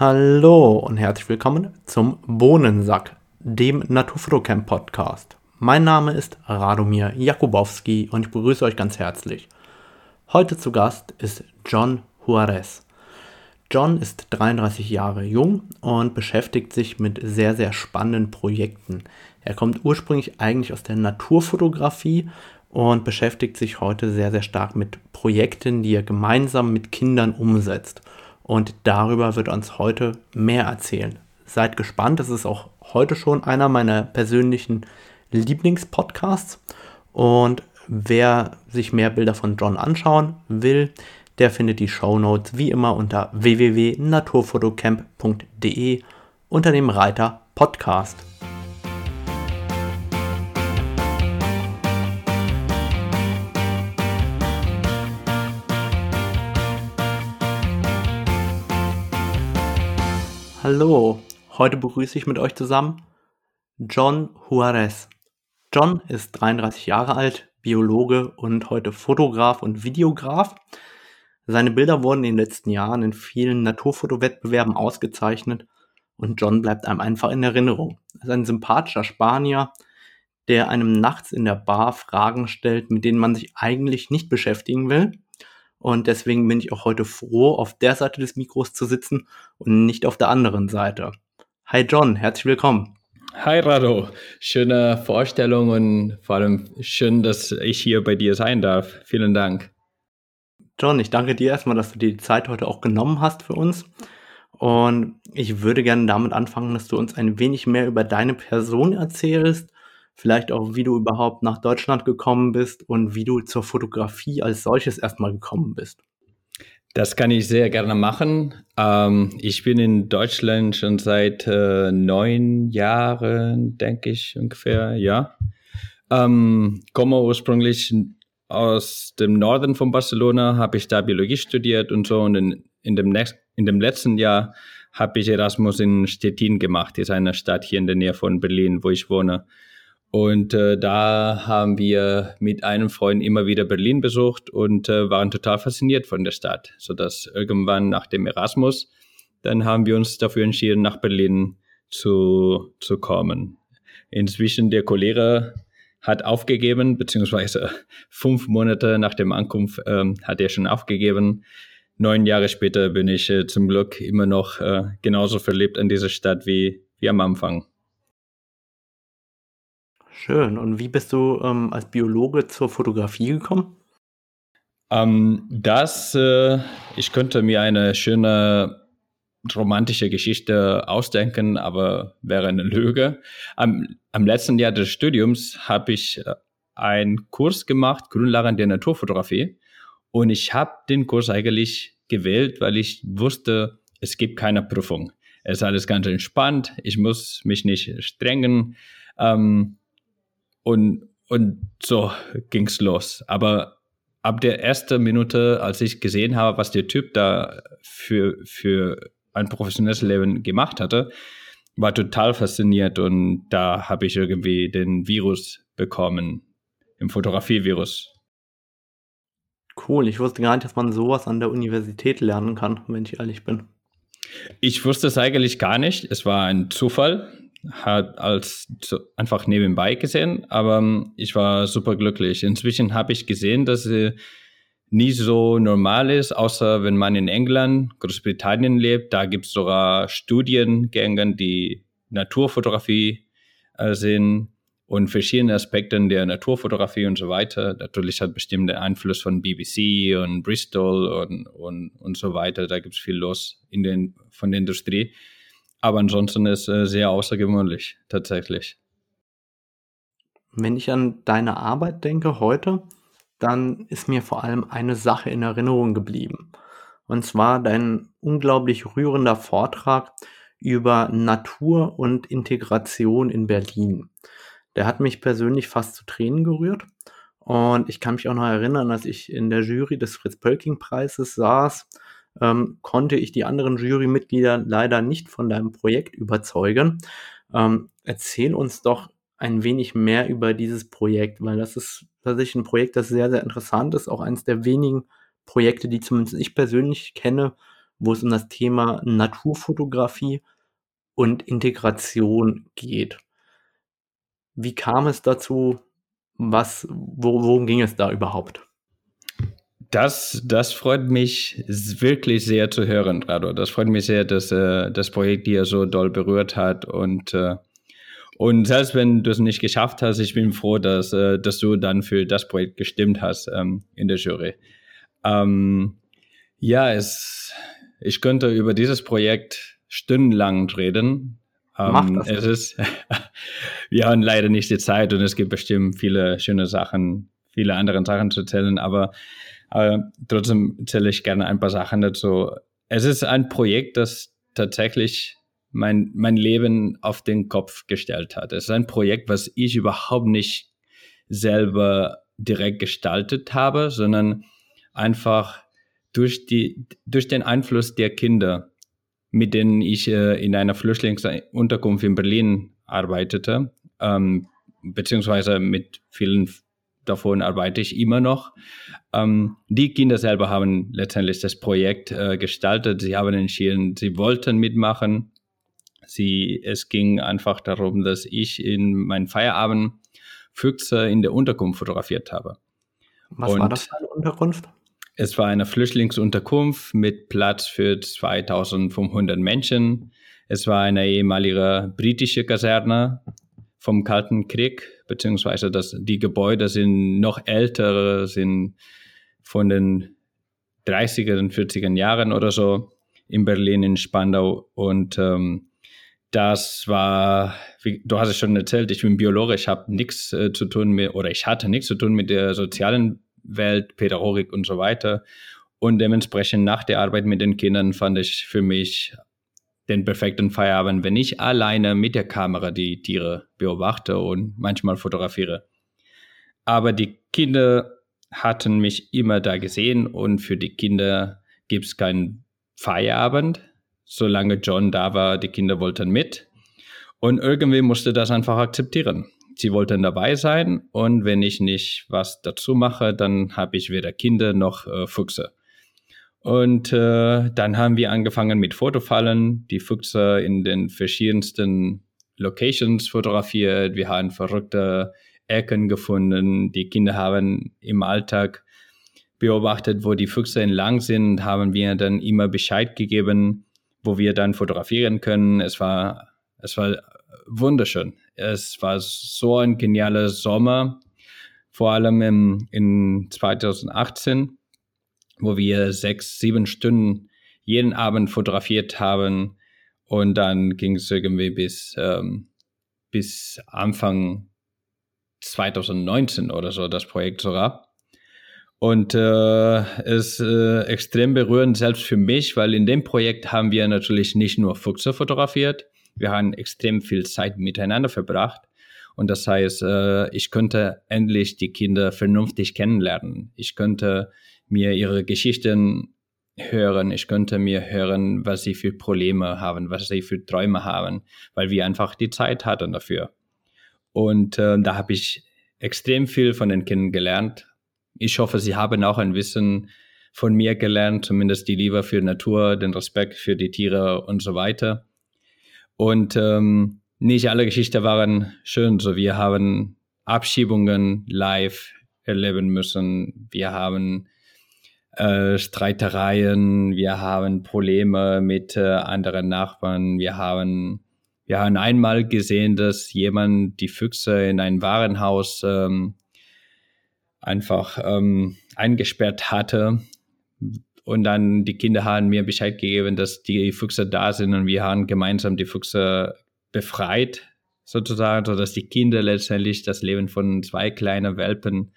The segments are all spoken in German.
Hallo und herzlich willkommen zum Bohnensack, dem Naturfotocamp Podcast. Mein Name ist Radomir Jakubowski und ich begrüße euch ganz herzlich. Heute zu Gast ist John Juarez. John ist 33 Jahre jung und beschäftigt sich mit sehr, sehr spannenden Projekten. Er kommt ursprünglich eigentlich aus der Naturfotografie und beschäftigt sich heute sehr, sehr stark mit Projekten, die er gemeinsam mit Kindern umsetzt. Und darüber wird uns heute mehr erzählen. Seid gespannt, das ist auch heute schon einer meiner persönlichen Lieblingspodcasts. Und wer sich mehr Bilder von John anschauen will, der findet die Show Notes wie immer unter www.naturfotocamp.de unter dem Reiter Podcast. Hallo, heute begrüße ich mit euch zusammen John Juarez. John ist 33 Jahre alt, Biologe und heute Fotograf und Videograf. Seine Bilder wurden in den letzten Jahren in vielen Naturfotowettbewerben ausgezeichnet und John bleibt einem einfach in Erinnerung. Er ist ein sympathischer Spanier, der einem nachts in der Bar Fragen stellt, mit denen man sich eigentlich nicht beschäftigen will und deswegen bin ich auch heute froh, auf der Seite des Mikros zu sitzen und nicht auf der anderen Seite. Hi John, herzlich willkommen. Hi Rado, schöne Vorstellung und vor allem schön, dass ich hier bei dir sein darf. Vielen Dank. John, ich danke dir erstmal, dass du dir die Zeit heute auch genommen hast für uns. Und ich würde gerne damit anfangen, dass du uns ein wenig mehr über deine Person erzählst vielleicht auch, wie du überhaupt nach Deutschland gekommen bist und wie du zur Fotografie als solches erstmal gekommen bist. Das kann ich sehr gerne machen. Ähm, ich bin in Deutschland schon seit äh, neun Jahren, denke ich ungefähr, ja. Ähm, komme ursprünglich aus dem Norden von Barcelona, habe ich da Biologie studiert und so. Und in, in, dem, in dem letzten Jahr habe ich Erasmus in Stettin gemacht, das ist eine Stadt hier in der Nähe von Berlin, wo ich wohne. Und äh, da haben wir mit einem Freund immer wieder Berlin besucht und äh, waren total fasziniert von der Stadt, sodass irgendwann nach dem Erasmus, dann haben wir uns dafür entschieden, nach Berlin zu, zu kommen. Inzwischen der Kollege hat aufgegeben, beziehungsweise fünf Monate nach dem Ankunft ähm, hat er schon aufgegeben. Neun Jahre später bin ich äh, zum Glück immer noch äh, genauso verliebt an dieser Stadt wie, wie am Anfang. Schön. Und wie bist du ähm, als Biologe zur Fotografie gekommen? Ähm, das, äh, ich könnte mir eine schöne romantische Geschichte ausdenken, aber wäre eine Lüge. Am, am letzten Jahr des Studiums habe ich äh, einen Kurs gemacht, Grundlagen der Naturfotografie. Und ich habe den Kurs eigentlich gewählt, weil ich wusste, es gibt keine Prüfung. Es ist alles ganz entspannt, ich muss mich nicht strengen. Ähm, und, und so ging's los. Aber ab der ersten Minute, als ich gesehen habe, was der Typ da für, für ein professionelles Leben gemacht hatte, war total fasziniert und da habe ich irgendwie den Virus bekommen, im Fotografie-Virus. Cool, ich wusste gar nicht, dass man sowas an der Universität lernen kann, wenn ich ehrlich bin. Ich wusste es eigentlich gar nicht. Es war ein Zufall hat als einfach nebenbei gesehen, aber ähm, ich war super glücklich. Inzwischen habe ich gesehen, dass sie nie so normal ist, außer wenn man in England, Großbritannien lebt. Da gibt es sogar Studiengänge, die Naturfotografie äh, sind und verschiedene Aspekte der Naturfotografie und so weiter. Natürlich hat bestimmt der Einfluss von BBC und Bristol und, und, und so weiter. Da gibt es viel los in den, von der Industrie. Aber ansonsten ist äh, sehr außergewöhnlich, tatsächlich. Wenn ich an deine Arbeit denke heute, dann ist mir vor allem eine Sache in Erinnerung geblieben. Und zwar dein unglaublich rührender Vortrag über Natur und Integration in Berlin. Der hat mich persönlich fast zu Tränen gerührt. Und ich kann mich auch noch erinnern, als ich in der Jury des Fritz-Pölking-Preises saß ähm, konnte ich die anderen Jurymitglieder leider nicht von deinem Projekt überzeugen. Ähm, erzähl uns doch ein wenig mehr über dieses Projekt, weil das ist tatsächlich ein Projekt, das sehr, sehr interessant ist, auch eines der wenigen Projekte, die zumindest ich persönlich kenne, wo es um das Thema Naturfotografie und Integration geht. Wie kam es dazu? Was, worum ging es da überhaupt? Das, das freut mich wirklich sehr zu hören, Rado. Das freut mich sehr, dass äh, das Projekt dir so doll berührt hat. Und, äh, und selbst wenn du es nicht geschafft hast, ich bin froh, dass, äh, dass du dann für das Projekt gestimmt hast ähm, in der Jury. Ähm, ja, es, ich könnte über dieses Projekt stundenlang reden. Ähm, das. Es ist, wir haben leider nicht die Zeit und es gibt bestimmt viele schöne Sachen, viele andere Sachen zu erzählen, aber äh, trotzdem erzähle ich gerne ein paar Sachen dazu. Es ist ein Projekt, das tatsächlich mein, mein Leben auf den Kopf gestellt hat. Es ist ein Projekt, was ich überhaupt nicht selber direkt gestaltet habe, sondern einfach durch, die, durch den Einfluss der Kinder, mit denen ich äh, in einer Flüchtlingsunterkunft in Berlin arbeitete, ähm, beziehungsweise mit vielen davon arbeite ich immer noch. Ähm, die Kinder selber haben letztendlich das Projekt äh, gestaltet. Sie haben entschieden, sie wollten mitmachen. Sie, es ging einfach darum, dass ich in meinen Feierabend Füchse in der Unterkunft fotografiert habe. Was Und war das für eine Unterkunft? Es war eine Flüchtlingsunterkunft mit Platz für 2500 Menschen. Es war eine ehemalige britische Kaserne vom Kalten Krieg, beziehungsweise das, die Gebäude sind noch ältere, sind von den 30er und 40er Jahren oder so in Berlin, in Spandau. Und ähm, das war, wie, du hast es schon erzählt, ich bin Biologe, ich habe nichts äh, zu tun mit, oder ich hatte nichts zu tun mit der sozialen Welt, Pädagogik und so weiter. Und dementsprechend nach der Arbeit mit den Kindern fand ich für mich den perfekten Feierabend, wenn ich alleine mit der Kamera die Tiere beobachte und manchmal fotografiere. Aber die Kinder hatten mich immer da gesehen und für die Kinder gibt es keinen Feierabend. Solange John da war, die Kinder wollten mit. Und irgendwie musste das einfach akzeptieren. Sie wollten dabei sein und wenn ich nicht was dazu mache, dann habe ich weder Kinder noch äh, Füchse. Und äh, dann haben wir angefangen mit Fotofallen, die Füchse in den verschiedensten Locations fotografiert. Wir haben verrückte Ecken gefunden. Die Kinder haben im Alltag beobachtet, wo die Füchse entlang sind, haben wir dann immer Bescheid gegeben, wo wir dann fotografieren können. Es war, es war wunderschön. Es war so ein genialer Sommer, vor allem im, in 2018 wo wir sechs, sieben Stunden jeden Abend fotografiert haben. Und dann ging es irgendwie bis, ähm, bis Anfang 2019 oder so, das Projekt sogar. Und äh, ist äh, extrem berührend, selbst für mich, weil in dem Projekt haben wir natürlich nicht nur Füchse fotografiert, wir haben extrem viel Zeit miteinander verbracht. Und das heißt, äh, ich könnte endlich die Kinder vernünftig kennenlernen. Ich könnte mir ihre Geschichten hören. Ich könnte mir hören, was sie für Probleme haben, was sie für Träume haben, weil wir einfach die Zeit hatten dafür. Und äh, da habe ich extrem viel von den Kindern gelernt. Ich hoffe, sie haben auch ein Wissen von mir gelernt, zumindest die Liebe für Natur, den Respekt für die Tiere und so weiter. Und ähm, nicht alle Geschichten waren schön. So, wir haben Abschiebungen live erleben müssen. Wir haben äh, Streitereien, wir haben Probleme mit äh, anderen Nachbarn, wir haben, wir haben einmal gesehen, dass jemand die Füchse in ein Warenhaus ähm, einfach ähm, eingesperrt hatte. Und dann die Kinder haben mir Bescheid gegeben, dass die Füchse da sind und wir haben gemeinsam die Füchse befreit, sozusagen, sodass die Kinder letztendlich das Leben von zwei kleinen Welpen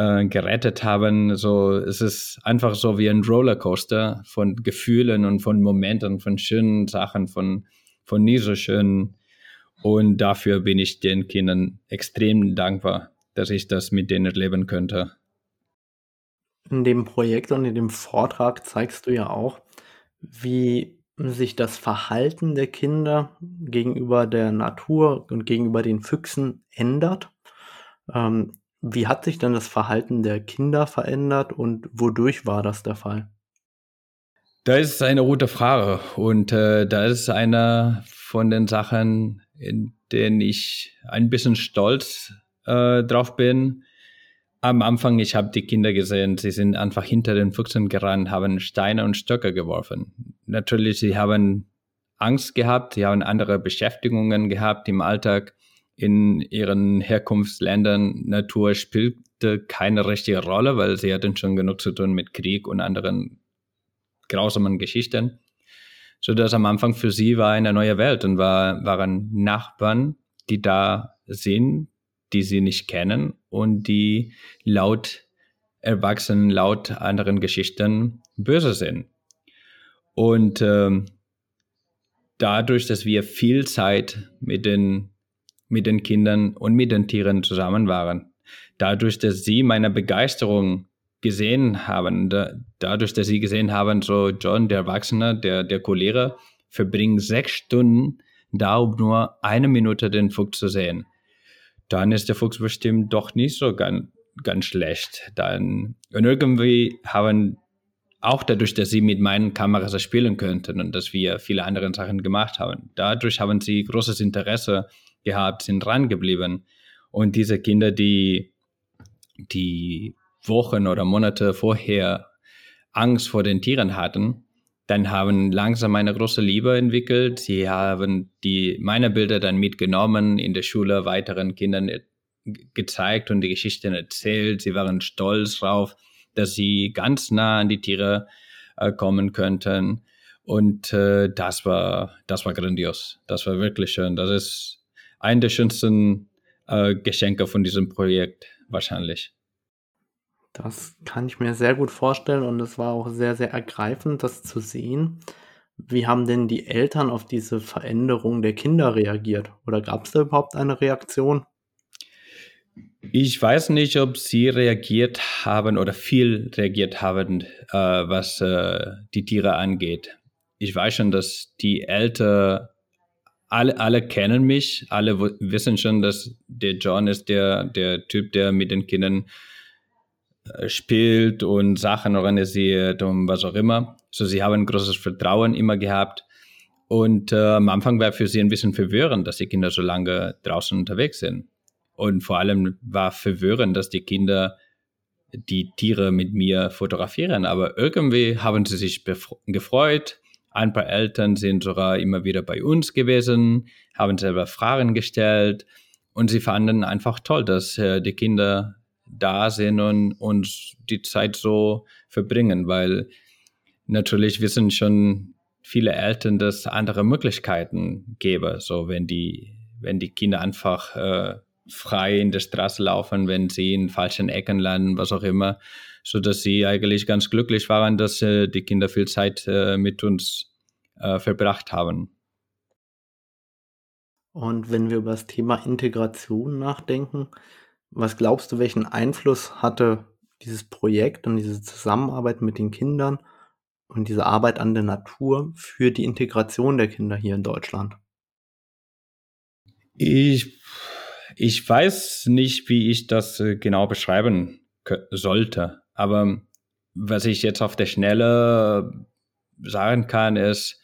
äh, gerettet haben. So, es ist einfach so wie ein Rollercoaster von Gefühlen und von Momenten, von schönen Sachen, von, von nie so schönen. Und dafür bin ich den Kindern extrem dankbar, dass ich das mit denen erleben könnte. In dem Projekt und in dem Vortrag zeigst du ja auch, wie sich das Verhalten der Kinder gegenüber der Natur und gegenüber den Füchsen ändert. Ähm, wie hat sich denn das Verhalten der Kinder verändert und wodurch war das der Fall? Da ist eine gute Frage und äh, da ist eine von den Sachen, in denen ich ein bisschen stolz äh, drauf bin. Am Anfang, ich habe die Kinder gesehen, sie sind einfach hinter den Füchsen gerannt, haben Steine und Stöcke geworfen. Natürlich, sie haben Angst gehabt, sie haben andere Beschäftigungen gehabt im Alltag in ihren Herkunftsländern. Natur spielte keine richtige Rolle, weil sie hatten schon genug zu tun mit Krieg und anderen grausamen Geschichten. So dass am Anfang für sie war eine neue Welt und war, waren Nachbarn, die da sind, die sie nicht kennen und die laut Erwachsenen, laut anderen Geschichten böse sind. Und ähm, dadurch, dass wir viel Zeit mit den, mit den Kindern und mit den Tieren zusammen waren, dadurch, dass sie meine Begeisterung gesehen haben, da, dadurch, dass sie gesehen haben, so John, der Erwachsene, der, der Cholera, verbringt sechs Stunden da, um nur eine Minute den Fuchs zu sehen. Dann ist der Fuchs bestimmt doch nicht so ganz, ganz schlecht. Dann, und irgendwie haben auch dadurch, dass sie mit meinen Kameras spielen könnten und dass wir viele andere Sachen gemacht haben. Dadurch haben sie großes Interesse gehabt, sind rangeblieben. Und diese Kinder, die, die Wochen oder Monate vorher Angst vor den Tieren hatten, dann haben langsam eine große Liebe entwickelt. Sie haben die, meine Bilder dann mitgenommen, in der Schule weiteren Kindern gezeigt und die Geschichten erzählt. Sie waren stolz drauf dass sie ganz nah an die Tiere äh, kommen könnten. Und äh, das war, das war grandios. Das war wirklich schön. Das ist ein der schönsten äh, Geschenke von diesem Projekt wahrscheinlich. Das kann ich mir sehr gut vorstellen und es war auch sehr, sehr ergreifend, das zu sehen. Wie haben denn die Eltern auf diese Veränderung der Kinder reagiert? Oder gab es da überhaupt eine Reaktion? Ich weiß nicht, ob Sie reagiert haben oder viel reagiert haben, äh, was äh, die Tiere angeht. Ich weiß schon, dass die Eltern alle, alle kennen mich, alle wissen schon, dass der John ist der, der Typ, der mit den Kindern äh, spielt und Sachen organisiert und was auch immer. So, sie haben großes Vertrauen immer gehabt. Und äh, am Anfang war für sie ein bisschen verwirrend, dass die Kinder so lange draußen unterwegs sind. Und vor allem war verwirrend, dass die Kinder die Tiere mit mir fotografieren. Aber irgendwie haben sie sich gefreut. Ein paar Eltern sind sogar immer wieder bei uns gewesen, haben selber Fragen gestellt. Und sie fanden einfach toll, dass äh, die Kinder da sind und uns die Zeit so verbringen, weil natürlich wissen schon viele Eltern, dass es andere Möglichkeiten gäbe. So wenn die, wenn die Kinder einfach äh, frei in der Straße laufen, wenn sie in falschen Ecken landen, was auch immer, so dass sie eigentlich ganz glücklich waren, dass äh, die Kinder viel Zeit äh, mit uns äh, verbracht haben. Und wenn wir über das Thema Integration nachdenken, was glaubst du, welchen Einfluss hatte dieses Projekt und diese Zusammenarbeit mit den Kindern und diese Arbeit an der Natur für die Integration der Kinder hier in Deutschland? Ich ich weiß nicht, wie ich das äh, genau beschreiben sollte, aber was ich jetzt auf der Schnelle sagen kann, ist,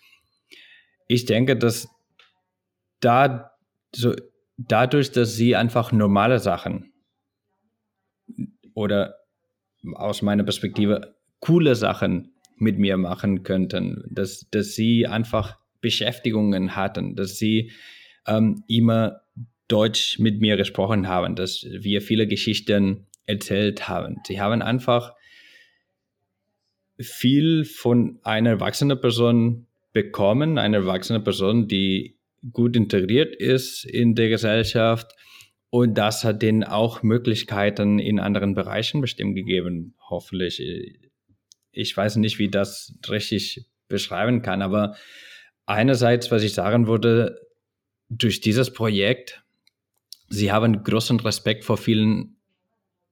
ich denke, dass da so dadurch, dass sie einfach normale Sachen oder aus meiner Perspektive coole Sachen mit mir machen könnten, dass, dass sie einfach Beschäftigungen hatten, dass sie ähm, immer Deutsch mit mir gesprochen haben, dass wir viele Geschichten erzählt haben. Sie haben einfach viel von einer erwachsenen Person bekommen, eine erwachsene Person, die gut integriert ist in der Gesellschaft. Und das hat denen auch Möglichkeiten in anderen Bereichen bestimmt gegeben, hoffentlich. Ich weiß nicht, wie das richtig beschreiben kann, aber einerseits, was ich sagen würde, durch dieses Projekt sie haben großen Respekt vor vielen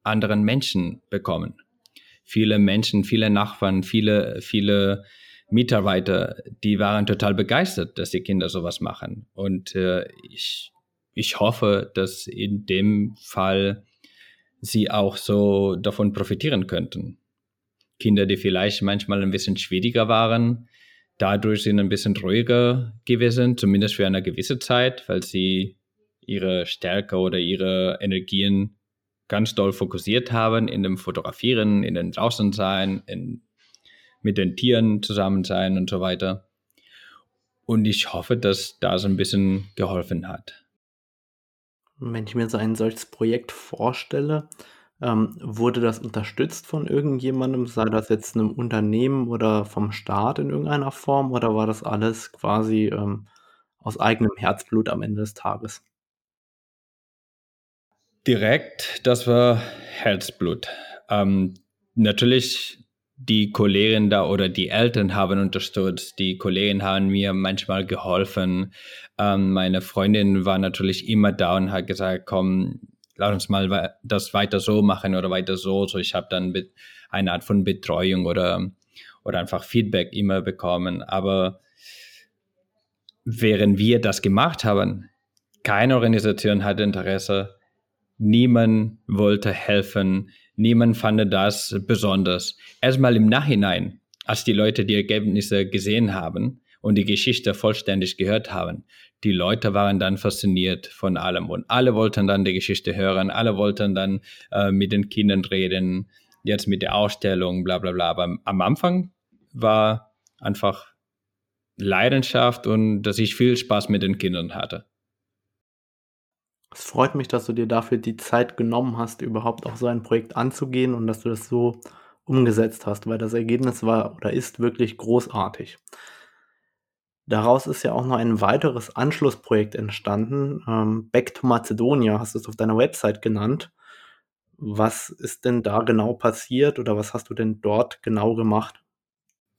anderen Menschen bekommen. Viele Menschen, viele Nachbarn, viele, viele Mitarbeiter, die waren total begeistert, dass die Kinder sowas machen. Und äh, ich, ich hoffe, dass in dem Fall sie auch so davon profitieren könnten. Kinder, die vielleicht manchmal ein bisschen schwieriger waren, dadurch sind ein bisschen ruhiger gewesen, zumindest für eine gewisse Zeit, weil sie ihre Stärke oder ihre Energien ganz doll fokussiert haben in dem Fotografieren, in dem Draußensein, in, mit den Tieren zusammen sein und so weiter. Und ich hoffe, dass das ein bisschen geholfen hat. Wenn ich mir so ein solches Projekt vorstelle, ähm, wurde das unterstützt von irgendjemandem, sei das jetzt einem Unternehmen oder vom Staat in irgendeiner Form, oder war das alles quasi ähm, aus eigenem Herzblut am Ende des Tages? Direkt, das war Herzblut. Ähm, natürlich die Kollegen da oder die Eltern haben unterstützt, die Kollegen haben mir manchmal geholfen. Ähm, meine Freundin war natürlich immer da und hat gesagt, komm, lass uns mal das weiter so machen oder weiter so. So, ich habe dann eine Art von Betreuung oder, oder einfach Feedback immer bekommen. Aber während wir das gemacht haben, keine Organisation hatte Interesse, niemand wollte helfen, niemand fand das besonders. Erstmal im Nachhinein, als die Leute die Ergebnisse gesehen haben und die Geschichte vollständig gehört haben, die Leute waren dann fasziniert von allem und alle wollten dann die Geschichte hören, alle wollten dann äh, mit den Kindern reden, jetzt mit der Ausstellung, bla bla bla. Aber am Anfang war einfach Leidenschaft und dass ich viel Spaß mit den Kindern hatte. Es freut mich, dass du dir dafür die Zeit genommen hast, überhaupt auch so ein Projekt anzugehen und dass du das so umgesetzt hast, weil das Ergebnis war oder ist wirklich großartig. Daraus ist ja auch noch ein weiteres Anschlussprojekt entstanden. Ähm, Back to Macedonia hast du es auf deiner Website genannt. Was ist denn da genau passiert oder was hast du denn dort genau gemacht?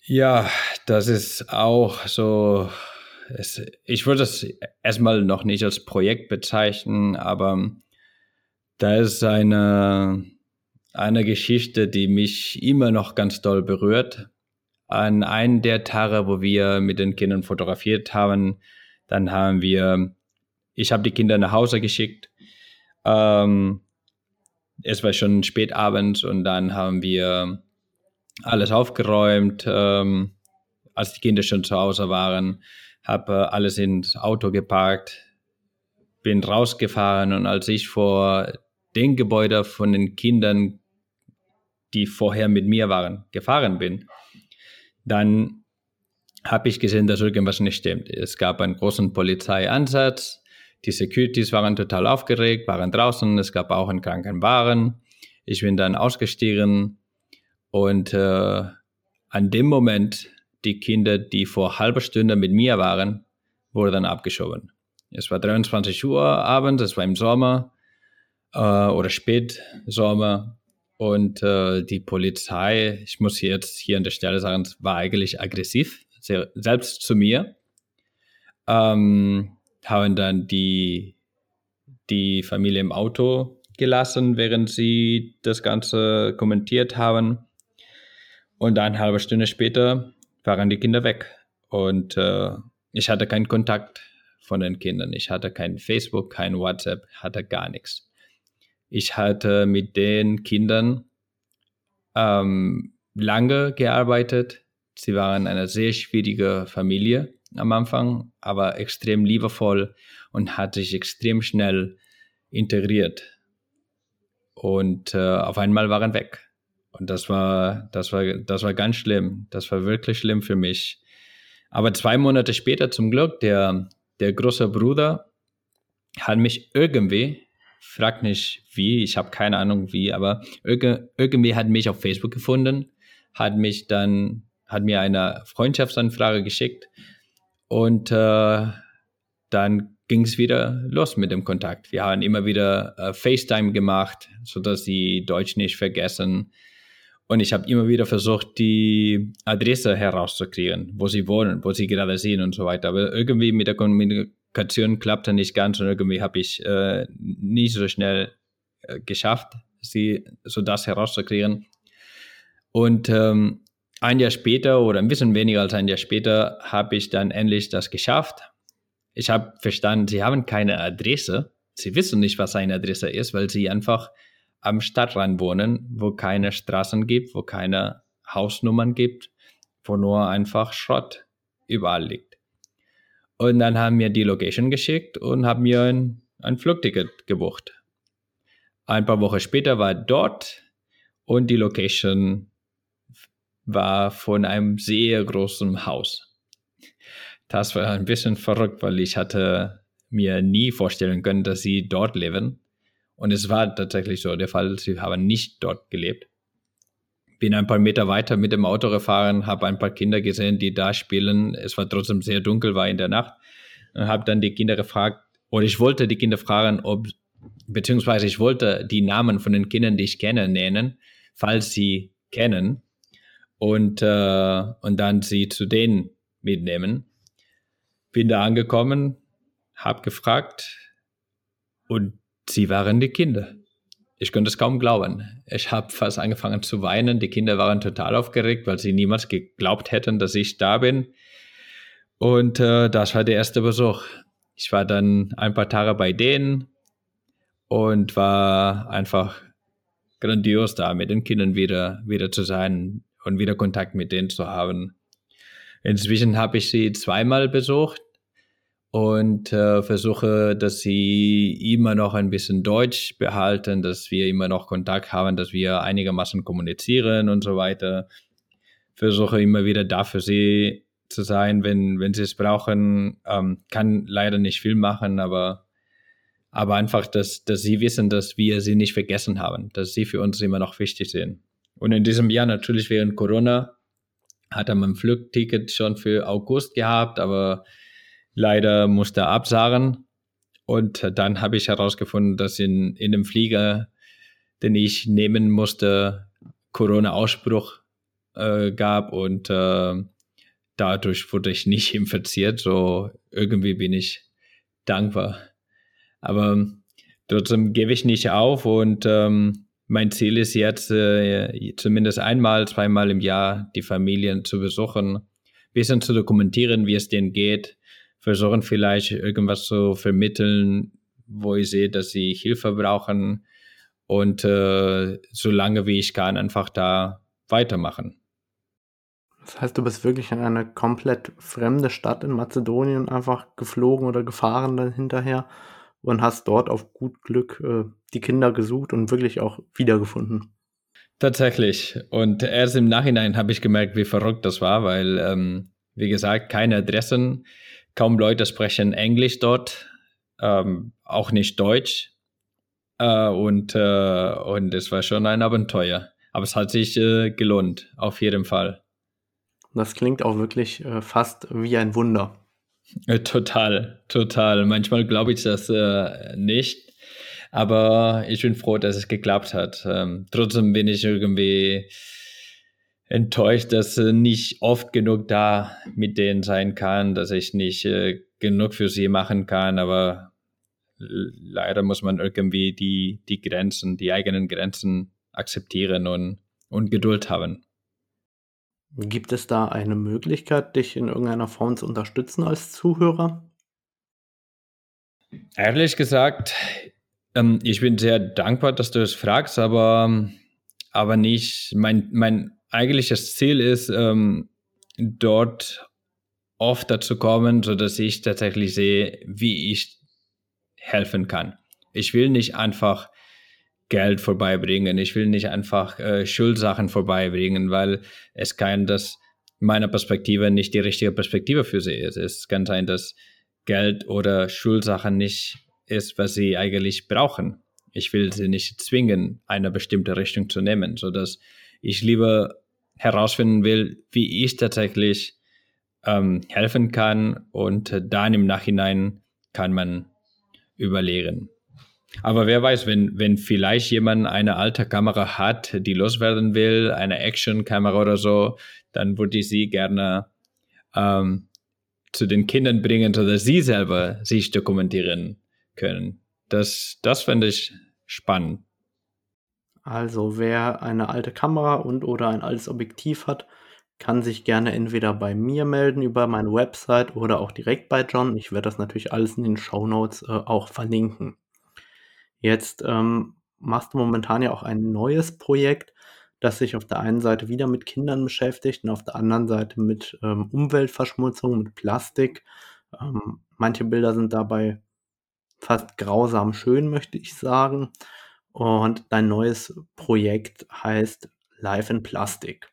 Ja, das ist auch so es, ich würde es erstmal noch nicht als Projekt bezeichnen, aber da ist eine, eine Geschichte, die mich immer noch ganz doll berührt. An einem der Tage, wo wir mit den Kindern fotografiert haben, dann haben wir, ich habe die Kinder nach Hause geschickt. Ähm, es war schon spät abends und dann haben wir alles aufgeräumt, ähm, als die Kinder schon zu Hause waren habe alles ins Auto geparkt, bin rausgefahren und als ich vor dem Gebäude von den Kindern, die vorher mit mir waren, gefahren bin, dann habe ich gesehen, dass irgendwas nicht stimmt. Es gab einen großen Polizeieinsatz, die Securities waren total aufgeregt, waren draußen, es gab auch einen Krankenwagen. Ich bin dann ausgestiegen und äh, an dem Moment die Kinder, die vor halber Stunde mit mir waren, wurden dann abgeschoben. Es war 23 Uhr abends, es war im Sommer äh, oder Spätsommer und äh, die Polizei, ich muss jetzt hier an der Stelle sagen, war eigentlich aggressiv, sehr, selbst zu mir. Ähm, haben dann die, die Familie im Auto gelassen, während sie das Ganze kommentiert haben. Und eine halbe Stunde später waren die Kinder weg. Und äh, ich hatte keinen Kontakt von den Kindern. Ich hatte kein Facebook, kein WhatsApp, hatte gar nichts. Ich hatte mit den Kindern ähm, lange gearbeitet. Sie waren eine sehr schwierige Familie am Anfang, aber extrem liebevoll und hat sich extrem schnell integriert. Und äh, auf einmal waren weg. Und das war, das war, das war ganz schlimm. Das war wirklich schlimm für mich. Aber zwei Monate später zum Glück, der, der große Bruder hat mich irgendwie, frag nicht wie, ich habe keine Ahnung wie, aber irgendwie hat mich auf Facebook gefunden, hat mich dann, hat mir eine Freundschaftsanfrage geschickt und äh, dann ging es wieder los mit dem Kontakt. Wir haben immer wieder äh, FaceTime gemacht, sodass sie Deutsch nicht vergessen. Und ich habe immer wieder versucht, die Adresse herauszukriegen, wo sie wohnen, wo sie gerade sind und so weiter. Aber irgendwie mit der Kommunikation klappte nicht ganz und irgendwie habe ich äh, nicht so schnell äh, geschafft, sie so das herauszukriegen. Und ähm, ein Jahr später oder ein bisschen weniger als ein Jahr später habe ich dann endlich das geschafft. Ich habe verstanden, sie haben keine Adresse. Sie wissen nicht, was eine Adresse ist, weil sie einfach am Stadtrand wohnen, wo keine Straßen gibt, wo keine Hausnummern gibt, wo nur einfach Schrott überall liegt. Und dann haben wir die Location geschickt und haben mir ein, ein Flugticket gebucht. Ein paar Wochen später war dort und die Location war von einem sehr großen Haus. Das war ein bisschen verrückt, weil ich hatte mir nie vorstellen können, dass sie dort leben. Und es war tatsächlich so der Fall, sie haben nicht dort gelebt. Bin ein paar Meter weiter mit dem Auto gefahren, habe ein paar Kinder gesehen, die da spielen. Es war trotzdem sehr dunkel, war in der Nacht. Und habe dann die Kinder gefragt, oder ich wollte die Kinder fragen, ob, beziehungsweise ich wollte die Namen von den Kindern, die ich kenne, nennen, falls sie kennen. Und, äh, und dann sie zu denen mitnehmen. Bin da angekommen, habe gefragt und sie waren die Kinder. Ich konnte es kaum glauben. Ich habe fast angefangen zu weinen. Die Kinder waren total aufgeregt, weil sie niemals geglaubt hätten, dass ich da bin. Und äh, das war der erste Besuch. Ich war dann ein paar Tage bei denen und war einfach grandios da, mit den Kindern wieder, wieder zu sein und wieder Kontakt mit denen zu haben. Inzwischen habe ich sie zweimal besucht und äh, versuche, dass sie immer noch ein bisschen Deutsch behalten, dass wir immer noch Kontakt haben, dass wir einigermaßen kommunizieren und so weiter. Versuche immer wieder da für sie zu sein, wenn, wenn sie es brauchen. Ähm, kann leider nicht viel machen, aber, aber einfach, dass, dass sie wissen, dass wir sie nicht vergessen haben, dass sie für uns immer noch wichtig sind. Und in diesem Jahr natürlich während Corona hat er mein Flugticket schon für August gehabt, aber leider musste er absagen. Und dann habe ich herausgefunden, dass in, in dem Flieger, den ich nehmen musste, Corona-Ausbruch äh, gab und äh, dadurch wurde ich nicht infiziert. So irgendwie bin ich dankbar. Aber trotzdem gebe ich nicht auf und ähm, mein Ziel ist jetzt äh, zumindest einmal, zweimal im Jahr die Familien zu besuchen, bisschen zu dokumentieren, wie es denen geht, versuchen vielleicht irgendwas zu vermitteln, wo ich sehe, dass sie Hilfe brauchen und äh, so lange wie ich kann einfach da weitermachen. Das heißt, du bist wirklich in eine komplett fremde Stadt in Mazedonien einfach geflogen oder gefahren dann hinterher und hast dort auf gut Glück äh, die Kinder gesucht und wirklich auch wiedergefunden. Tatsächlich. Und erst im Nachhinein habe ich gemerkt, wie verrückt das war, weil, ähm, wie gesagt, keine Adressen, Kaum Leute sprechen Englisch dort, ähm, auch nicht Deutsch. Äh, und, äh, und es war schon ein Abenteuer. Aber es hat sich äh, gelohnt, auf jeden Fall. Das klingt auch wirklich äh, fast wie ein Wunder. Äh, total, total. Manchmal glaube ich das äh, nicht. Aber ich bin froh, dass es geklappt hat. Ähm, trotzdem bin ich irgendwie enttäuscht, dass äh, nicht oft genug da mit denen sein kann, dass ich nicht äh, genug für sie machen kann, aber leider muss man irgendwie die, die Grenzen, die eigenen Grenzen akzeptieren und, und Geduld haben. Gibt es da eine Möglichkeit, dich in irgendeiner Form zu unterstützen als Zuhörer? Ehrlich gesagt, ähm, ich bin sehr dankbar, dass du es fragst, aber, aber nicht, mein, mein eigentlich das Ziel ist, ähm, dort oft dazu kommen, so dass ich tatsächlich sehe, wie ich helfen kann. Ich will nicht einfach Geld vorbeibringen. Ich will nicht einfach äh, Schuldsachen vorbeibringen, weil es kann das meiner Perspektive nicht die richtige Perspektive für sie ist. Es kann sein, dass Geld oder Schulsachen nicht ist, was sie eigentlich brauchen. Ich will sie nicht zwingen, eine bestimmte Richtung zu nehmen, so dass ich lieber herausfinden will, wie ich tatsächlich ähm, helfen kann und dann im Nachhinein kann man überlegen. Aber wer weiß, wenn, wenn vielleicht jemand eine alte Kamera hat, die loswerden will, eine Action-Kamera oder so, dann würde ich sie gerne ähm, zu den Kindern bringen, sodass sie selber sich dokumentieren können. Das, das fände ich spannend. Also wer eine alte Kamera und oder ein altes Objektiv hat, kann sich gerne entweder bei mir melden über meine Website oder auch direkt bei John. Ich werde das natürlich alles in den Show Notes äh, auch verlinken. Jetzt ähm, machst du momentan ja auch ein neues Projekt, das sich auf der einen Seite wieder mit Kindern beschäftigt und auf der anderen Seite mit ähm, Umweltverschmutzung, mit Plastik. Ähm, manche Bilder sind dabei fast grausam schön, möchte ich sagen. Und dein neues Projekt heißt Life in Plastic.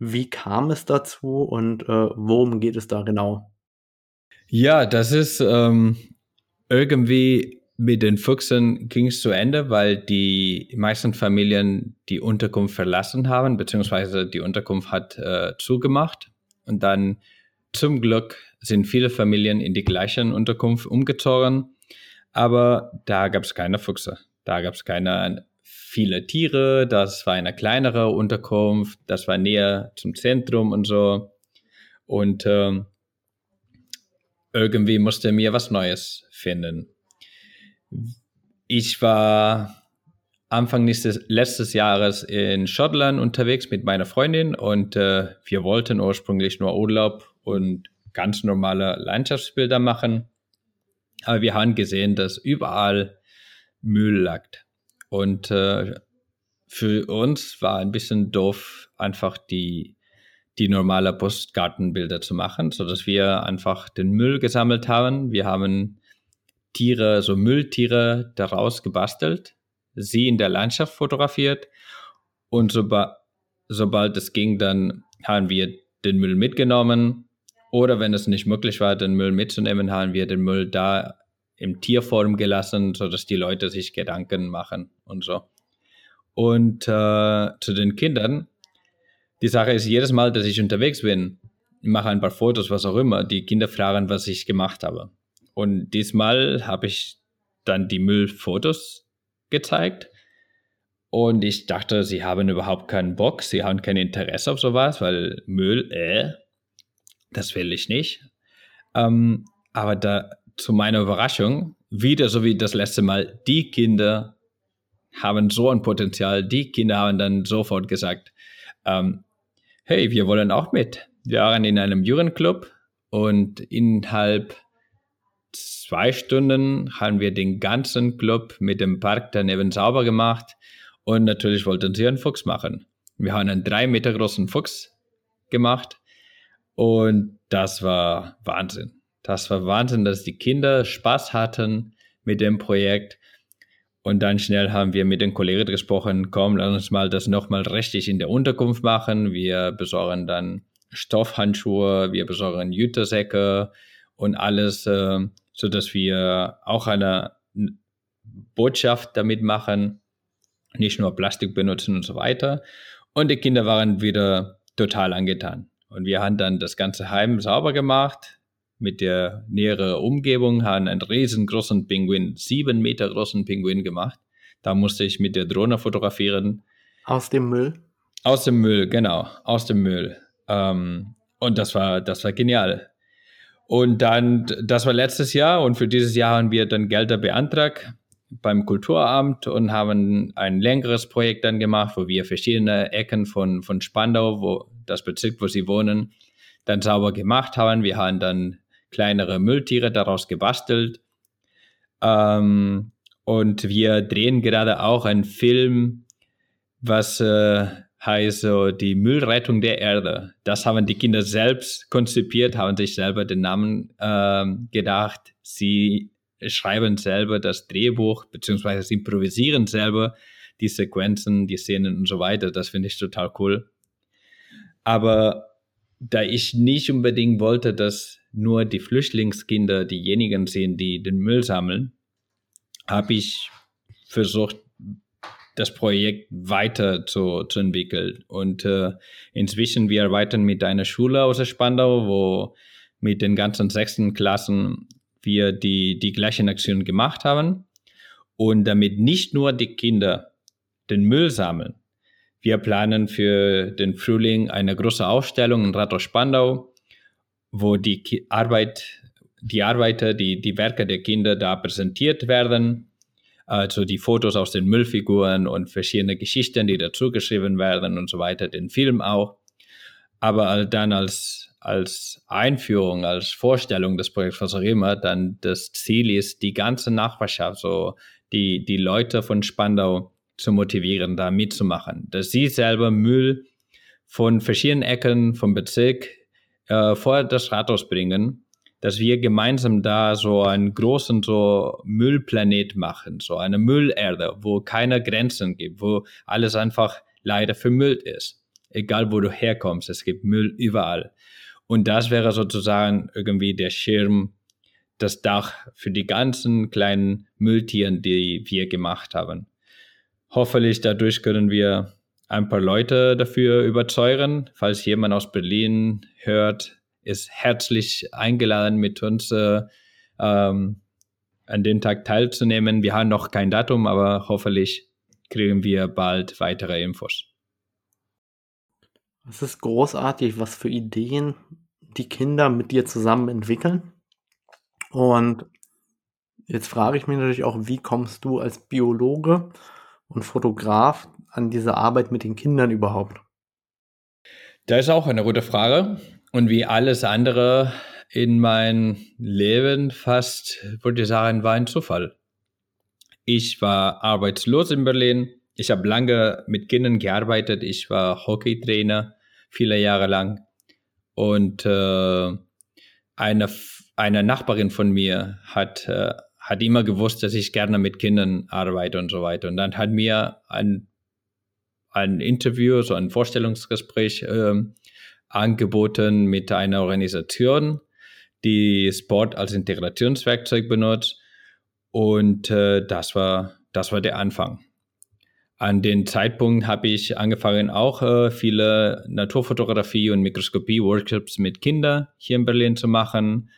Wie kam es dazu und äh, worum geht es da genau? Ja, das ist ähm, irgendwie mit den Füchsen ging es zu Ende, weil die meisten Familien die Unterkunft verlassen haben, beziehungsweise die Unterkunft hat äh, zugemacht. Und dann zum Glück sind viele Familien in die gleiche Unterkunft umgezogen, aber da gab es keine Füchse. Da gab es keine viele Tiere, das war eine kleinere Unterkunft, das war näher zum Zentrum und so. Und ähm, irgendwie musste mir was Neues finden. Ich war Anfang nächstes, letztes Jahres in Schottland unterwegs mit meiner Freundin und äh, wir wollten ursprünglich nur Urlaub und ganz normale Landschaftsbilder machen. Aber wir haben gesehen, dass überall Müll lag. Und äh, für uns war ein bisschen doof, einfach die, die normale Postgartenbilder zu machen, so dass wir einfach den Müll gesammelt haben. Wir haben Tiere, so Mülltiere daraus gebastelt, sie in der Landschaft fotografiert und soba sobald es ging, dann haben wir den Müll mitgenommen oder wenn es nicht möglich war, den Müll mitzunehmen, haben wir den Müll da im Tierform gelassen, sodass die Leute sich Gedanken machen und so. Und äh, zu den Kindern, die Sache ist, jedes Mal, dass ich unterwegs bin, mache ein paar Fotos, was auch immer, die Kinder fragen, was ich gemacht habe. Und diesmal habe ich dann die Müllfotos gezeigt. Und ich dachte, sie haben überhaupt keinen Bock, sie haben kein Interesse auf sowas, weil Müll, äh, das will ich nicht. Ähm, aber da, zu meiner Überraschung, wieder so wie das letzte Mal, die Kinder haben so ein Potenzial. Die Kinder haben dann sofort gesagt, ähm, hey, wir wollen auch mit. Wir waren in einem Jugendclub und innerhalb zwei Stunden haben wir den ganzen Club mit dem Park daneben sauber gemacht und natürlich wollten sie einen Fuchs machen. Wir haben einen drei Meter großen Fuchs gemacht und das war Wahnsinn. Das Wahnsinn, dass die Kinder Spaß hatten mit dem Projekt. Und dann schnell haben wir mit den Kollegen gesprochen, komm, lass uns mal das nochmal richtig in der Unterkunft machen. Wir besorgen dann Stoffhandschuhe, wir besorgen Jütersäcke und alles, äh, so dass wir auch eine Botschaft damit machen, nicht nur Plastik benutzen und so weiter. Und die Kinder waren wieder total angetan. Und wir haben dann das ganze Heim sauber gemacht, mit der näheren Umgebung, haben einen riesengroßen Pinguin, sieben Meter großen Pinguin gemacht. Da musste ich mit der Drohne fotografieren. Aus dem Müll? Aus dem Müll, genau, aus dem Müll. Ähm, und das war, das war genial. Und dann, das war letztes Jahr und für dieses Jahr haben wir dann Gelder beantragt beim Kulturamt und haben ein längeres Projekt dann gemacht, wo wir verschiedene Ecken von, von Spandau, wo das Bezirk, wo sie wohnen, dann sauber gemacht haben. Wir haben dann kleinere Mülltiere daraus gebastelt. Ähm, und wir drehen gerade auch einen Film, was äh, heißt so die Müllrettung der Erde. Das haben die Kinder selbst konzipiert, haben sich selber den Namen äh, gedacht. Sie schreiben selber das Drehbuch, beziehungsweise sie improvisieren selber die Sequenzen, die Szenen und so weiter. Das finde ich total cool. Aber da ich nicht unbedingt wollte, dass nur die Flüchtlingskinder diejenigen sind, die den Müll sammeln, habe ich versucht, das Projekt weiter zu, zu entwickeln. Und äh, inzwischen wir arbeiten mit einer Schule aus Spandau, wo mit den ganzen sechsten Klassen wir die, die gleichen Aktionen gemacht haben. Und damit nicht nur die Kinder den Müll sammeln. Wir planen für den Frühling eine große Ausstellung in Rathaus Spandau, wo die Arbeit, die Arbeiter, die, die Werke der Kinder da präsentiert werden. Also die Fotos aus den Müllfiguren und verschiedene Geschichten, die dazu geschrieben werden und so weiter, den Film auch. Aber dann als, als Einführung, als Vorstellung des Projekts, was auch immer, dann das Ziel ist, die ganze Nachbarschaft, so die, die Leute von Spandau zu motivieren, da mitzumachen. Dass sie selber Müll von verschiedenen Ecken vom Bezirk äh, vor das Rathaus bringen, dass wir gemeinsam da so einen großen so Müllplanet machen, so eine Müllerde, wo keine Grenzen gibt, wo alles einfach leider vermüllt ist. Egal wo du herkommst, es gibt Müll überall. Und das wäre sozusagen irgendwie der Schirm, das Dach für die ganzen kleinen Mülltieren, die wir gemacht haben. Hoffentlich dadurch können wir ein paar Leute dafür überzeugen. Falls jemand aus Berlin hört, ist herzlich eingeladen, mit uns äh, ähm, an dem Tag teilzunehmen. Wir haben noch kein Datum, aber hoffentlich kriegen wir bald weitere Infos. Es ist großartig, was für Ideen die Kinder mit dir zusammen entwickeln. Und jetzt frage ich mich natürlich auch, wie kommst du als Biologe und Fotograf an diese Arbeit mit den Kindern überhaupt? Das ist auch eine gute Frage. Und wie alles andere in meinem Leben fast, würde ich sagen, war ein Zufall. Ich war arbeitslos in Berlin. Ich habe lange mit Kindern gearbeitet. Ich war Hockeytrainer viele Jahre lang. Und äh, eine, eine Nachbarin von mir hat, äh, hat immer gewusst, dass ich gerne mit Kindern arbeite und so weiter. Und dann hat mir ein, ein Interview, so ein Vorstellungsgespräch äh, angeboten mit einer Organisation, die Sport als Integrationswerkzeug benutzt. Und äh, das, war, das war der Anfang. An den Zeitpunkt habe ich angefangen, auch äh, viele Naturfotografie und Mikroskopie-Workshops mit Kindern hier in Berlin zu machen.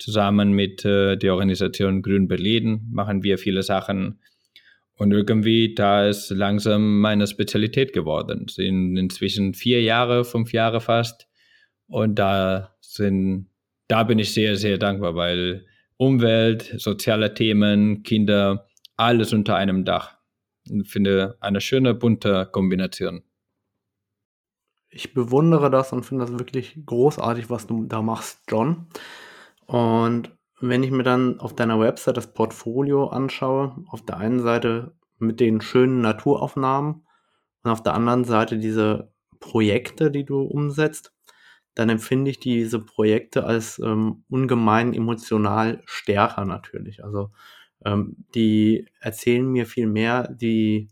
Zusammen mit äh, der Organisation Grün Berlin machen wir viele Sachen. Und irgendwie, da ist langsam meine Spezialität geworden. Sind inzwischen vier Jahre, fünf Jahre fast. Und da sind, da bin ich sehr, sehr dankbar, weil Umwelt, soziale Themen, Kinder, alles unter einem Dach. Ich finde eine schöne, bunte Kombination. Ich bewundere das und finde das wirklich großartig, was du da machst, John. Und wenn ich mir dann auf deiner Website das Portfolio anschaue, auf der einen Seite mit den schönen Naturaufnahmen und auf der anderen Seite diese Projekte, die du umsetzt, dann empfinde ich diese Projekte als ähm, ungemein emotional stärker natürlich. Also ähm, die erzählen mir viel mehr, die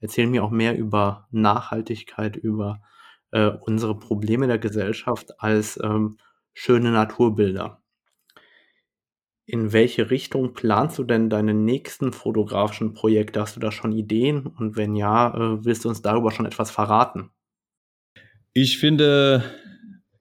erzählen mir auch mehr über Nachhaltigkeit, über äh, unsere Probleme der Gesellschaft als ähm, schöne Naturbilder. In welche Richtung planst du denn deine nächsten fotografischen Projekte? Hast du da schon Ideen? Und wenn ja, äh, willst du uns darüber schon etwas verraten? Ich finde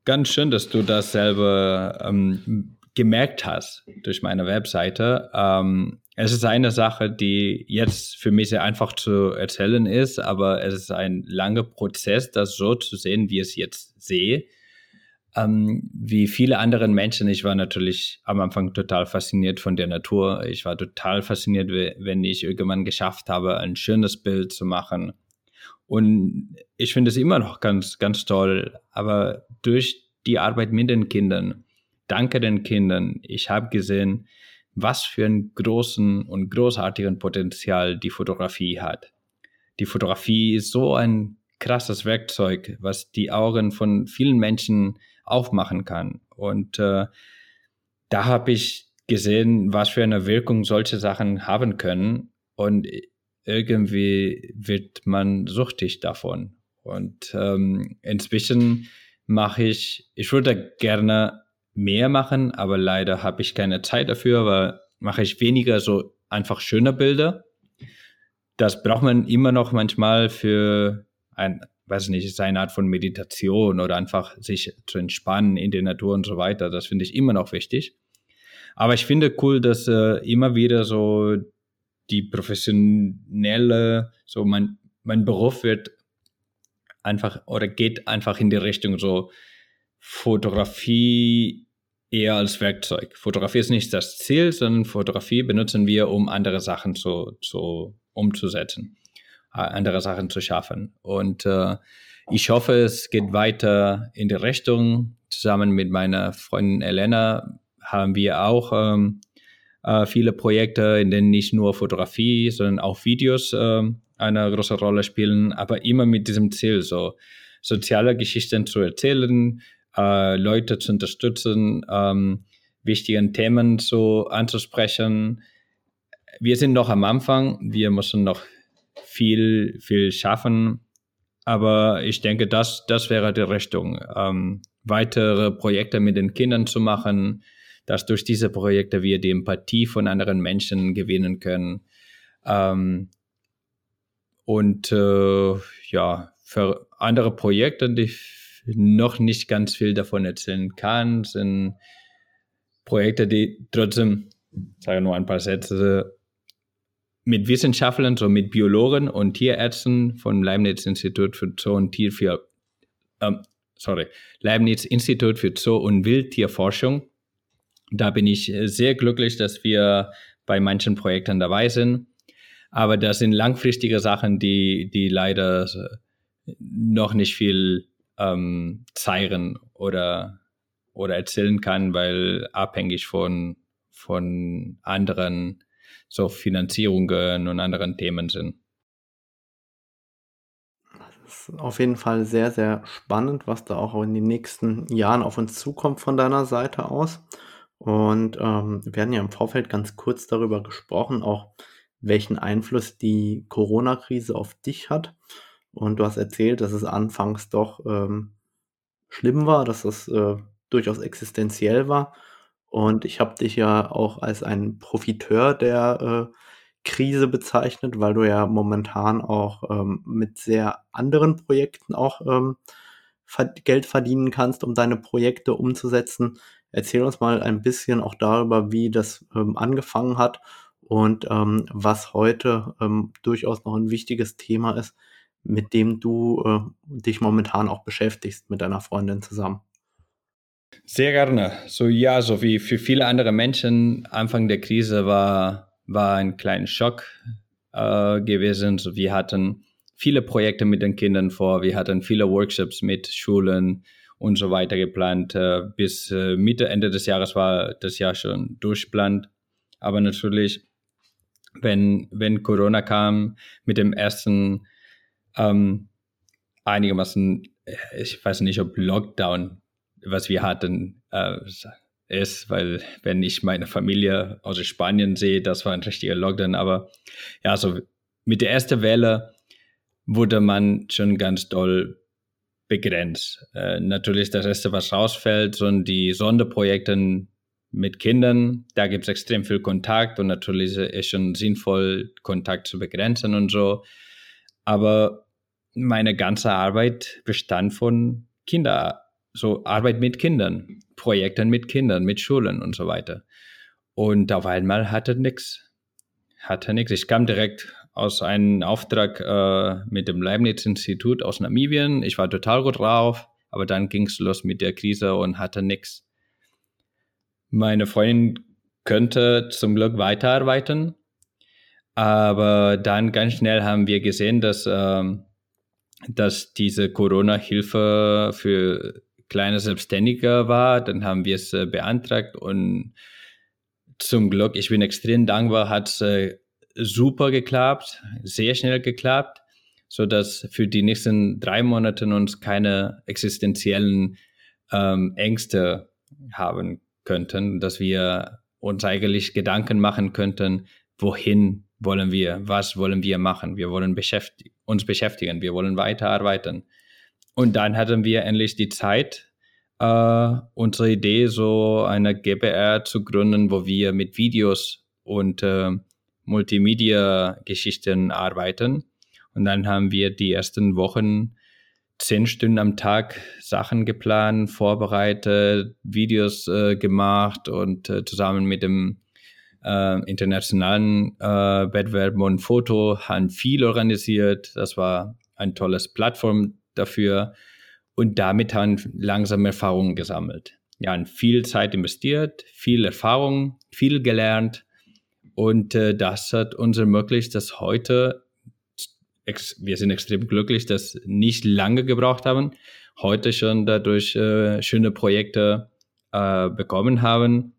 ganz schön, dass du das selber ähm, gemerkt hast durch meine Webseite. Ähm, es ist eine Sache, die jetzt für mich sehr einfach zu erzählen ist, aber es ist ein langer Prozess, das so zu sehen, wie ich es jetzt sehe ähm, wie viele andere Menschen, ich war natürlich am Anfang total fasziniert von der Natur. Ich war total fasziniert, wenn ich irgendwann geschafft habe, ein schönes Bild zu machen. Und ich finde es immer noch ganz, ganz toll. Aber durch die Arbeit mit den Kindern, danke den Kindern, ich habe gesehen, was für einen großen und großartigen Potenzial die Fotografie hat. Die Fotografie ist so ein krasses Werkzeug, was die Augen von vielen Menschen aufmachen kann. Und äh, da habe ich gesehen, was für eine Wirkung solche Sachen haben können. Und irgendwie wird man suchtig davon. Und ähm, inzwischen mache ich, ich würde gerne mehr machen, aber leider habe ich keine Zeit dafür, weil mache ich weniger so einfach schöne Bilder. Das braucht man immer noch manchmal für ein weiß nicht, ist eine Art von Meditation oder einfach sich zu entspannen in der Natur und so weiter. Das finde ich immer noch wichtig. Aber ich finde cool, dass äh, immer wieder so die professionelle, so mein, mein Beruf wird einfach oder geht einfach in die Richtung so Fotografie eher als Werkzeug. Fotografie ist nicht das Ziel, sondern Fotografie benutzen wir, um andere Sachen zu, zu umzusetzen. Andere Sachen zu schaffen. Und äh, ich hoffe, es geht weiter in die Richtung. Zusammen mit meiner Freundin Elena haben wir auch ähm, äh, viele Projekte, in denen nicht nur Fotografie, sondern auch Videos äh, eine große Rolle spielen, aber immer mit diesem Ziel, so soziale Geschichten zu erzählen, äh, Leute zu unterstützen, ähm, wichtigen Themen so anzusprechen. Wir sind noch am Anfang, wir müssen noch viel, viel schaffen, aber ich denke, das, das wäre die Richtung, ähm, weitere Projekte mit den Kindern zu machen, dass durch diese Projekte wir die Empathie von anderen Menschen gewinnen können. Ähm, und äh, ja, für andere Projekte, die ich noch nicht ganz viel davon erzählen kann, sind Projekte, die trotzdem, sage nur ein paar Sätze, mit Wissenschaftlern, so mit Biologen und Tierärzten vom Leibniz-Institut für Zoo und Tiervier, ähm, sorry, Leibniz-Institut für Zoo- und Wildtierforschung. Da bin ich sehr glücklich, dass wir bei manchen Projekten dabei sind. Aber das sind langfristige Sachen, die, die leider noch nicht viel ähm, zeigen oder, oder erzählen kann, weil abhängig von, von anderen so Finanzierungen und anderen Themen sind. Das ist auf jeden Fall sehr, sehr spannend, was da auch in den nächsten Jahren auf uns zukommt von deiner Seite aus. Und ähm, wir hatten ja im Vorfeld ganz kurz darüber gesprochen, auch welchen Einfluss die Corona-Krise auf dich hat. Und du hast erzählt, dass es anfangs doch ähm, schlimm war, dass es äh, durchaus existenziell war. Und ich habe dich ja auch als ein Profiteur der äh, Krise bezeichnet, weil du ja momentan auch ähm, mit sehr anderen Projekten auch ähm, Geld verdienen kannst, um deine Projekte umzusetzen. Erzähl uns mal ein bisschen auch darüber, wie das ähm, angefangen hat und ähm, was heute ähm, durchaus noch ein wichtiges Thema ist, mit dem du äh, dich momentan auch beschäftigst mit deiner Freundin zusammen. Sehr gerne. So ja, so wie für viele andere Menschen, Anfang der Krise war, war ein kleiner Schock äh, gewesen. So, wir hatten viele Projekte mit den Kindern vor, wir hatten viele Workshops mit Schulen und so weiter geplant. Äh, bis äh, Mitte, Ende des Jahres war das Jahr schon durchplant. Aber natürlich, wenn, wenn Corona kam mit dem ersten ähm, einigermaßen, ich weiß nicht, ob Lockdown was wir hatten, äh, ist, weil wenn ich meine Familie aus Spanien sehe, das war ein richtiger Lockdown. Aber ja, so mit der ersten Welle wurde man schon ganz doll begrenzt. Äh, natürlich das erste, was rausfällt, sind die Sonderprojekte mit Kindern. Da gibt es extrem viel Kontakt und natürlich ist schon sinnvoll, Kontakt zu begrenzen und so. Aber meine ganze Arbeit bestand von Kinder so Arbeit mit Kindern, Projekten mit Kindern, mit Schulen und so weiter. Und auf einmal hatte nichts. Hatte nichts. Ich kam direkt aus einem Auftrag äh, mit dem Leibniz-Institut aus Namibien. Ich war total gut drauf, aber dann ging es los mit der Krise und hatte nichts. Meine Freundin könnte zum Glück weiterarbeiten, aber dann ganz schnell haben wir gesehen, dass, äh, dass diese Corona-Hilfe für kleiner Selbstständiger war. Dann haben wir es äh, beantragt und zum Glück, ich bin extrem dankbar, hat es äh, super geklappt, sehr schnell geklappt, so dass für die nächsten drei Monate uns keine existenziellen ähm, Ängste haben könnten, dass wir uns eigentlich Gedanken machen könnten, wohin wollen wir, was wollen wir machen, wir wollen beschäftig uns beschäftigen, wir wollen weiterarbeiten. Und dann hatten wir endlich die Zeit, äh, unsere Idee, so eine GBR zu gründen, wo wir mit Videos und äh, Multimedia-Geschichten arbeiten. Und dann haben wir die ersten Wochen zehn Stunden am Tag Sachen geplant, vorbereitet, Videos äh, gemacht und äh, zusammen mit dem äh, internationalen äh, Wettbewerb und Foto haben viel organisiert. Das war ein tolles Plattform dafür und damit haben langsam Erfahrungen gesammelt. Ja, und viel Zeit investiert, viel Erfahrung, viel gelernt und äh, das hat uns ermöglicht, dass heute, wir sind extrem glücklich, dass nicht lange gebraucht haben, heute schon dadurch äh, schöne Projekte äh, bekommen haben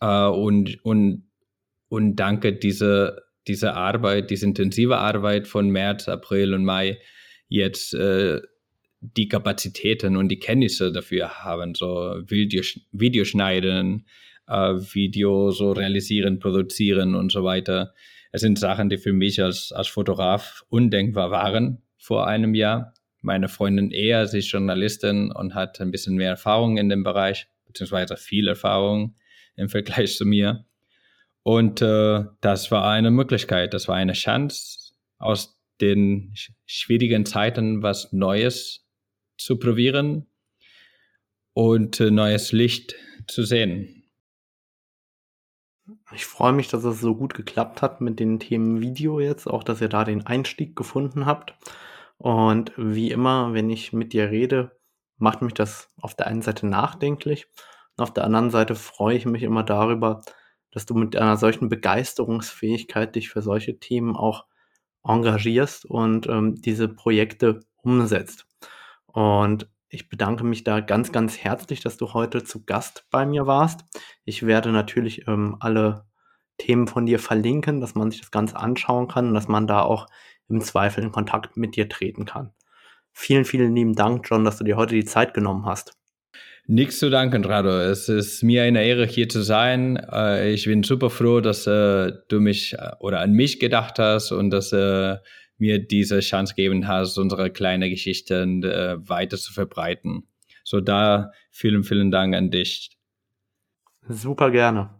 äh, und, und, und danke diese diese Arbeit, diese intensive Arbeit von März, April und Mai jetzt äh, die Kapazitäten und die Kenntnisse dafür haben, so Video, Videoschneiden, äh, Video so realisieren, produzieren und so weiter. Es sind Sachen, die für mich als, als Fotograf undenkbar waren vor einem Jahr. Meine Freundin eher, sie ist Journalistin und hat ein bisschen mehr Erfahrung in dem Bereich, beziehungsweise viel Erfahrung im Vergleich zu mir. Und äh, das war eine Möglichkeit, das war eine Chance, aus den schwierigen Zeiten was Neues zu probieren und äh, neues Licht zu sehen. Ich freue mich, dass es so gut geklappt hat mit den Themen Video jetzt, auch dass ihr da den Einstieg gefunden habt. Und wie immer, wenn ich mit dir rede, macht mich das auf der einen Seite nachdenklich und auf der anderen Seite freue ich mich immer darüber, dass du mit einer solchen Begeisterungsfähigkeit dich für solche Themen auch engagierst und ähm, diese Projekte umsetzt. Und ich bedanke mich da ganz, ganz herzlich, dass du heute zu Gast bei mir warst. Ich werde natürlich ähm, alle Themen von dir verlinken, dass man sich das Ganze anschauen kann und dass man da auch im Zweifel in Kontakt mit dir treten kann. Vielen, vielen lieben Dank, John, dass du dir heute die Zeit genommen hast. Nichts zu danken, Rado. Es ist mir eine Ehre, hier zu sein. Äh, ich bin super froh, dass äh, du mich äh, oder an mich gedacht hast und dass mir diese Chance geben hast, unsere kleine Geschichten weiter zu verbreiten. So da vielen, vielen Dank an dich. Super gerne.